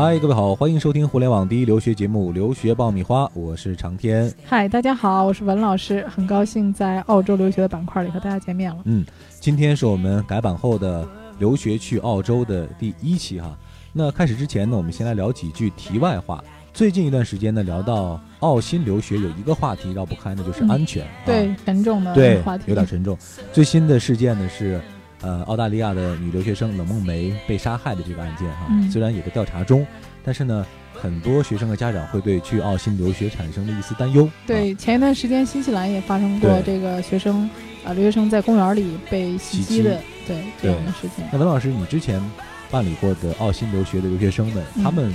嗨，各位好，欢迎收听互联网第一留学节目《留学爆米花》，我是长天。嗨，大家好，我是文老师，很高兴在澳洲留学的板块里和大家见面了。嗯，今天是我们改版后的留学去澳洲的第一期哈。那开始之前呢，我们先来聊几句题外话。最近一段时间呢，聊到澳新留学，有一个话题绕不开，那就是安全。对，沉重的对话题，有点沉重。最新的事件呢是。呃，澳大利亚的女留学生冷梦梅被杀害的这个案件哈，虽然也在调查中，但是呢，很多学生和家长会对去澳新留学产生了一丝担忧。对，前一段时间新西兰也发生过这个学生啊，留学生在公园里被袭击的，对这样的事情。那文老师，你之前办理过的澳新留学的留学生们，他们。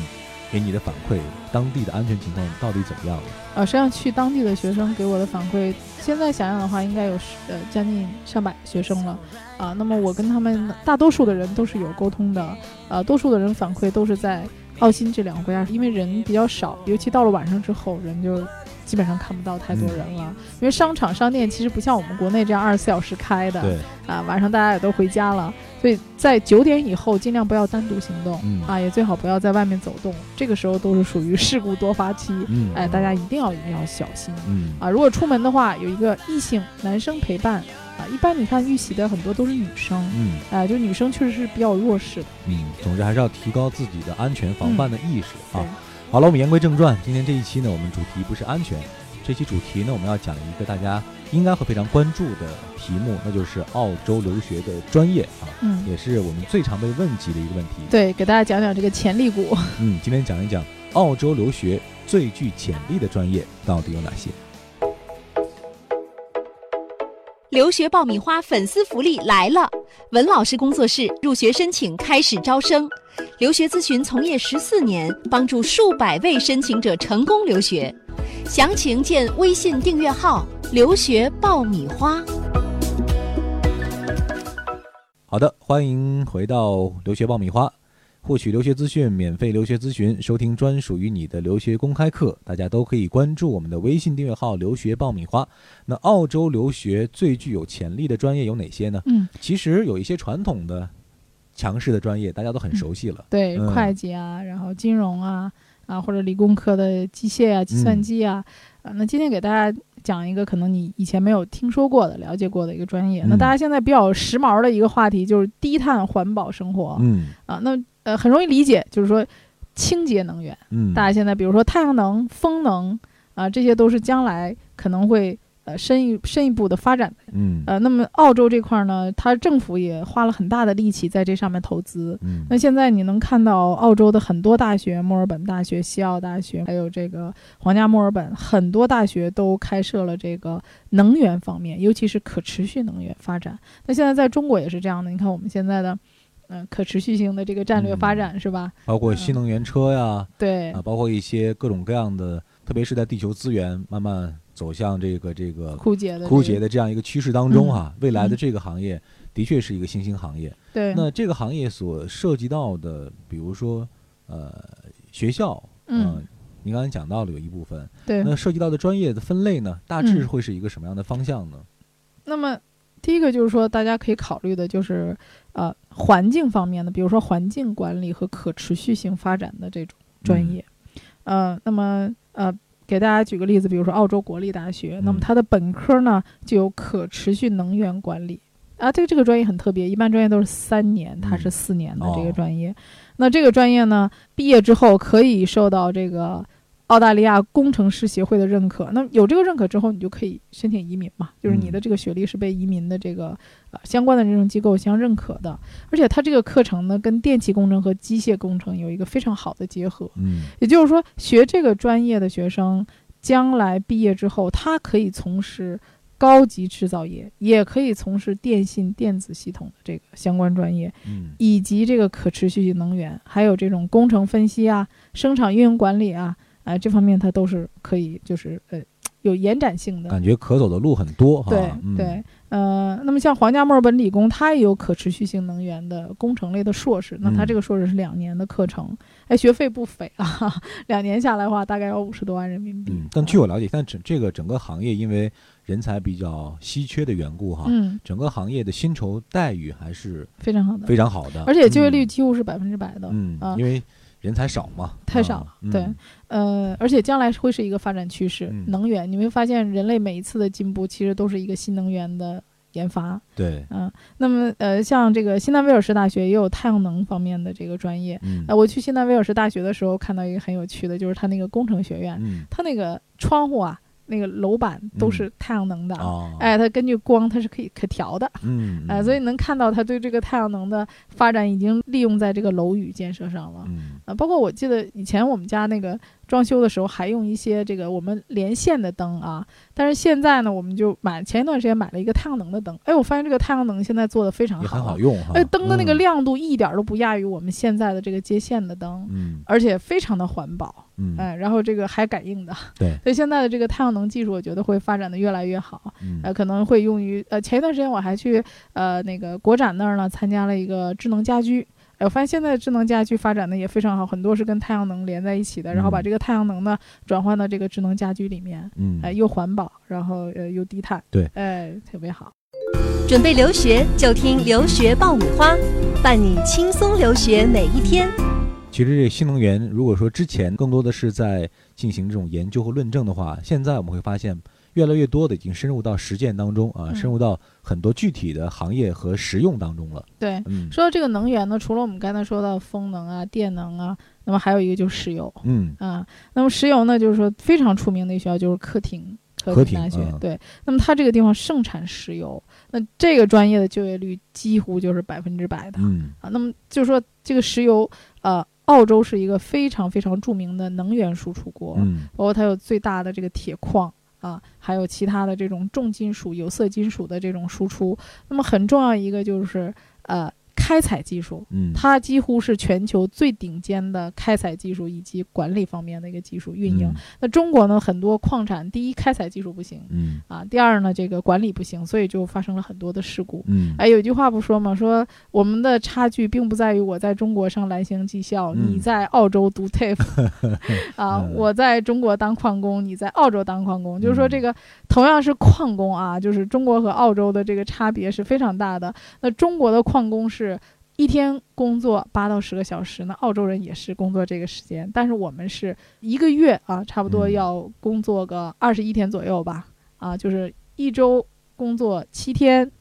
给你的反馈，当地的安全情况到底怎么样？啊，实际上去当地的学生给我的反馈，现在想想的话，应该有呃将近上百学生了，啊，那么我跟他们大多数的人都是有沟通的，呃，多数的人反馈都是在澳新这两个国家，因为人比较少，尤其到了晚上之后，人就。基本上看不到太多人了，因为商场、商店其实不像我们国内这样二十四小时开的。对啊，晚上大家也都回家了，所以在九点以后尽量不要单独行动啊，也最好不要在外面走动。这个时候都是属于事故多发期，哎，大家一定要一定要小心。嗯啊，如果出门的话，有一个异性男生陪伴啊，一般你看遇袭的很多都是女生，嗯，哎，就女生确实是比较弱势的。嗯，总之还是要提高自己的安全防范的意识啊。好了，我们言归正传。今天这一期呢，我们主题不是安全，这期主题呢，我们要讲一个大家应该会非常关注的题目，那就是澳洲留学的专业啊，嗯，也是我们最常被问及的一个问题。对，给大家讲讲这个潜力股。嗯，今天讲一讲澳洲留学最具潜力的专业到底有哪些。留学爆米花粉丝福利来了！文老师工作室入学申请开始招生，留学咨询从业十四年，帮助数百位申请者成功留学。详情见微信订阅号“留学爆米花”。好的，欢迎回到留学爆米花。获取留学资讯，免费留学咨询，收听专属于你的留学公开课，大家都可以关注我们的微信订阅号“留学爆米花”。那澳洲留学最具有潜力的专业有哪些呢？嗯，其实有一些传统的强势的专业，大家都很熟悉了。对，会计啊，然后金融啊，啊或者理工科的机械啊、计算机啊，啊，那今天给大家讲一个可能你以前没有听说过的、了解过的一个专业。那大家现在比较时髦的一个话题就是低碳环保生活。嗯，啊，那。呃，很容易理解，就是说，清洁能源。嗯，大家现在比如说太阳能、风能啊，这些都是将来可能会呃深一深一步的发展的。嗯，呃，那么澳洲这块呢，它政府也花了很大的力气在这上面投资。嗯，那现在你能看到澳洲的很多大学，墨尔本大学、西澳大学，还有这个皇家墨尔本，很多大学都开设了这个能源方面，尤其是可持续能源发展。那现在在中国也是这样的，你看我们现在的。嗯，可持续性的这个战略发展是吧？包括新能源车呀，对啊，包括一些各种各样的，特别是在地球资源慢慢走向这个这个枯竭的枯竭的这样一个趋势当中哈，未来的这个行业的确是一个新兴行业。对，那这个行业所涉及到的，比如说呃学校，嗯，您刚才讲到了有一部分，对，那涉及到的专业的分类呢，大致会是一个什么样的方向呢？那么。第一个就是说，大家可以考虑的就是，呃，环境方面的，比如说环境管理和可持续性发展的这种专业，呃，那么呃，给大家举个例子，比如说澳洲国立大学，那么它的本科呢就有可持续能源管理，啊，这个这个专业很特别，一般专业都是三年，它是四年的这个专业，那这个专业呢，毕业之后可以受到这个。澳大利亚工程师协会的认可，那有这个认可之后，你就可以申请移民嘛？就是你的这个学历是被移民的这个呃相关的认证机构相认可的，而且它这个课程呢，跟电气工程和机械工程有一个非常好的结合。嗯，也就是说，学这个专业的学生将来毕业之后，他可以从事高级制造业，也可以从事电信电子系统的这个相关专业，嗯，以及这个可持续性能源，还有这种工程分析啊、生产运营管理啊。哎，这方面它都是可以，就是呃，有延展性的，感觉可走的路很多哈。对对，呃，那么像皇家墨尔本理工，它也有可持续性能源的工程类的硕士，那它这个硕士是两年的课程，哎，学费不菲啊，两年下来的话大概要五十多万人民币。嗯但据我了解，但整这个整个行业因为人才比较稀缺的缘故哈，嗯，整个行业的薪酬待遇还是非常好的，非常好的，而且就业率几乎是百分之百的，嗯，因为。人才少嘛，太少啊了对呃，而且将来会是一个发展趋势。嗯能源，你会发现人类每一次的进步，其实都是一个新能源的研发。对，嗯、那么呃，像这个新南威尔士大学也有太阳能方面的这个专业。嗯呃，我去新南威尔士大学的时候，看到一个很有趣的，就是它那个工程学院，嗯它那个窗户啊，那个楼板都是太阳能的。哦，哎，它根据光，它是可以可调的，嗯，哎、所以能看到它对这个太阳能的发展已经利用在这个楼宇建设上了。嗯。啊，包括我记得以前我们家那个装修的时候，还用一些这个我们连线的灯啊，但是现在呢，我们就买前一段时间买了一个太阳能的灯，哎，我发现这个太阳能现在做的非常好，很好用哈，哎，灯的那个嗯，亮度一点儿都不亚于我们现在的这个接线的灯，嗯。而且非常的环保，嗯，哎，然后这个还感应的，对，所以现在的这个太阳能技术，我觉得会发展的越来越好。嗯呃，可能会用于呃，前一段时间我还去呃那个国展那儿呢参加了一个智能家居。哎，我发现现在的智能家居发展的也非常好，很多是跟太阳能连在一起的，然后把嗯这个太阳能呢转换到这个智能家居里面，嗯，哎，又环保，然后呃又低碳，对哎，特别好。准备留学就听留学爆米花，伴你轻松留学每一天。其实这个新能源，如果说之前更多的是在进行这种研究和论证的话，现在我们会发现越来越多的已经深入到实践当中啊，嗯深入到很多具体的行业和实用当中了。对，嗯说到这个能源呢，除了我们刚才说到风能啊、电能啊，那么还有一个就是石油嗯啊。那么石油呢，就是说非常出名的一学校就是科廷。和科廷廷大学、嗯对，那么它这个地方盛产石油，那这个专业的就业率几乎就是百分之百的、嗯啊。那么就是说，这个石油，呃，澳洲是一个非常非常著名的能源输出国，嗯包括它有最大的这个铁矿啊，还有其他的这种重金属、有色金属的这种输出。那么很重要一个就是呃开采技术，嗯，它几乎是全球最顶尖的开采技术以及管理方面的一个技术运营。那中国呢，很多矿产，第一开采技术不行嗯啊，第二呢这个管理不行，所以就发生了很多的事故。嗯哎，有句话不说嘛？说我们的差距并不在于我在中国上蓝星技校，嗯你在澳洲读 TAFE，啊，嗯我在中国当矿工，你在澳洲当矿工，就是说嗯这个同样是矿工啊，就是中国和澳洲的这个差别是非常大的。那中国的矿工是。一天工作八到十个小时，那澳洲人也是工作这个时间，但是我们是一个月啊，差不多嗯。要工作个二十一天左右吧，啊，就是一周工作七天，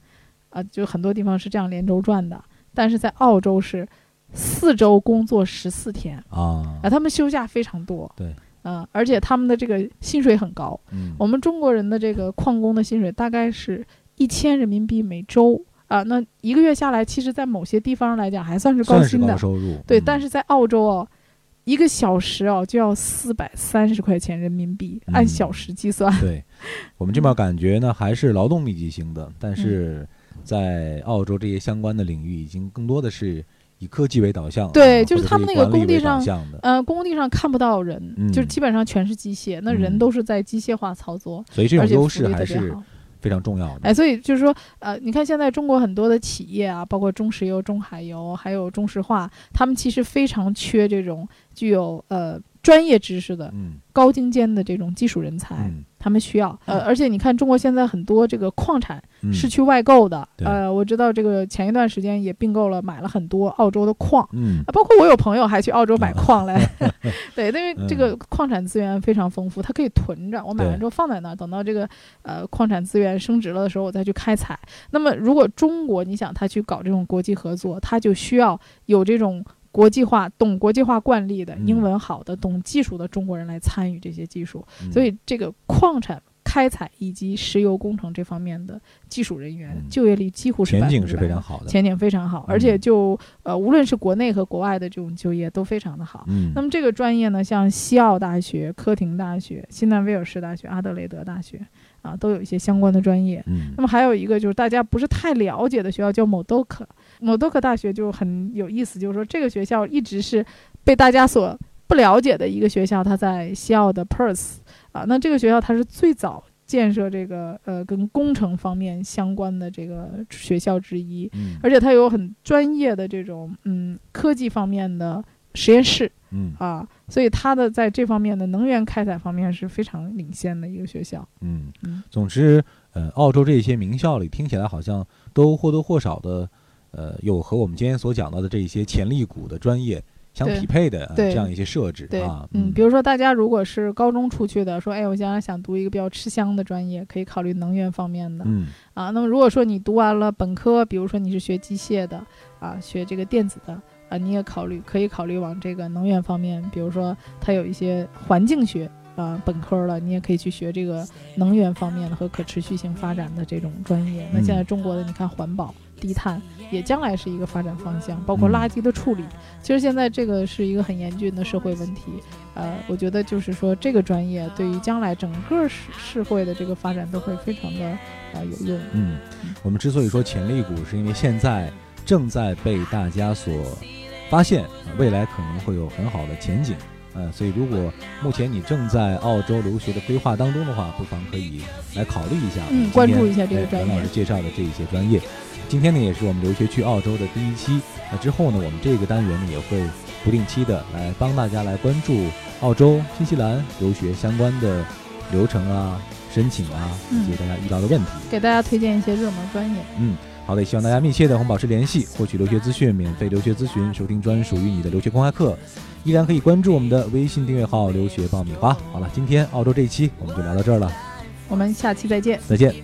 啊，就很多地方是这样连轴转的，但是在澳洲是四周工作十四天啊啊，他们休假非常多，对，嗯、而且他们的这个薪水很高，嗯。我们中国人的这个矿工的薪水大概是一千人民币每周啊，那一个月下来，其实在某些地方来讲还算是高薪的，高收入，对，嗯但是在澳洲哦，一个小时哦就要四百三十块钱人民币，按嗯小时计算。对 我们这边感觉呢还是劳动密集型的，但嗯是在澳洲这些相关的领域，已经更多的是以科技为导向，对就是他们那个工地上嗯，呃，工地上看不到人，嗯就是基本上全是机械，那人嗯都是在机械化操作，所以这种优势还是好。非常重要的。哎，所以就是说，呃，你看现在中国很多的企业啊，包括中石油、中海油，还有中石化，他们其实非常缺这种具有呃专业知识的嗯。高精尖的这种技术人才，嗯。他们需要。呃，而且你看中国现在很多这个矿产嗯，是去外购的，对。呃，我知道这个前一段时间也并购了，买了很多澳洲的矿。嗯。啊，包括我有朋友还去澳洲买矿来，对，因为这嗯个矿产资源非常丰富，它可以囤着，我买完之后放在那儿，等到这个呃矿产资源升值了的时候，我再去开采。那么如果中国你想他去搞这种国际合作，他就需要有这种国际化、懂国际化惯例的、嗯英文好的、懂技术的中国人来参与这些技术，嗯所以这个矿产。开采以及石油工程这方面的技术人员、嗯就业率几乎是前景是非常好的。前景非常好，而嗯且就呃，无论是国内和国外的这种就业都非常的好。嗯，那么这个专业呢，像西澳大学、科廷大学、新南威尔士大学、阿德雷德大学啊，都有一些相关的专业。嗯那么还有一个就是大家不是太了解的学校叫某多克，某多克大学就很有意思，就是说这个学校一直是被大家所不了解的一个学校，它在西澳的 Perth 啊，那这个学校它是最早建设这个呃跟工程方面相关的这个学校之一，嗯而且它有很专业的这种嗯科技方面的实验室嗯啊，所以它的在这方面的能源开采方面是非常领先的一个学校。嗯嗯，总之，呃，澳洲这些名校里听起来好像都或多或少的，呃，有和我们今天所讲到的这些潜力股的专业相匹配的这样一些设置对啊。，嗯，比如说大家如果是高中出去的，说，哎，我将来想读一个比较吃香的专业，可以考虑能源方面的嗯啊。那么如果说你读完了本科，比如说你是学机械的啊，学这个电子的啊，你也考虑可以考虑往这个能源方面，比如说它有一些环境学。啊，本科了，你也可以去学这个能源方面的和可持续性发展的这种专业。那现在中国的，你看环保、低碳，也将来是一个发展方向，包括嗯垃圾的处理。其实现在这个是一个很严峻的社会问题。呃，我觉得就是说，这个专业对于将来整个社社会的这个发展都会非常的啊、有用。嗯，我们之所以说潜力股，是因为现在正在被大家所发现，啊未来可能会有很好的前景。呃，所以如果目前你正在澳洲留学的规划当中的话，不妨可以来考虑一下。嗯关注一下这个哎专业袁老师介绍的这一些专业。今天呢，也是我们留学去澳洲的第一期。那之后呢，我们这个单元呢，也会不定期的来帮大家来关注澳洲、新西兰留学相关的流程啊、申请啊，以及嗯大家遇到的问题。给大家推荐一些热门专业。嗯，好的，也希望大家密切的和我们保持联系，获取留学资讯、免费留学咨询、收听专属于你的留学公开课，依然可以关注我们的微信订阅号“留学爆米花”。好了，今天澳洲这一期我们就聊到这儿了，我们下期再见。再见。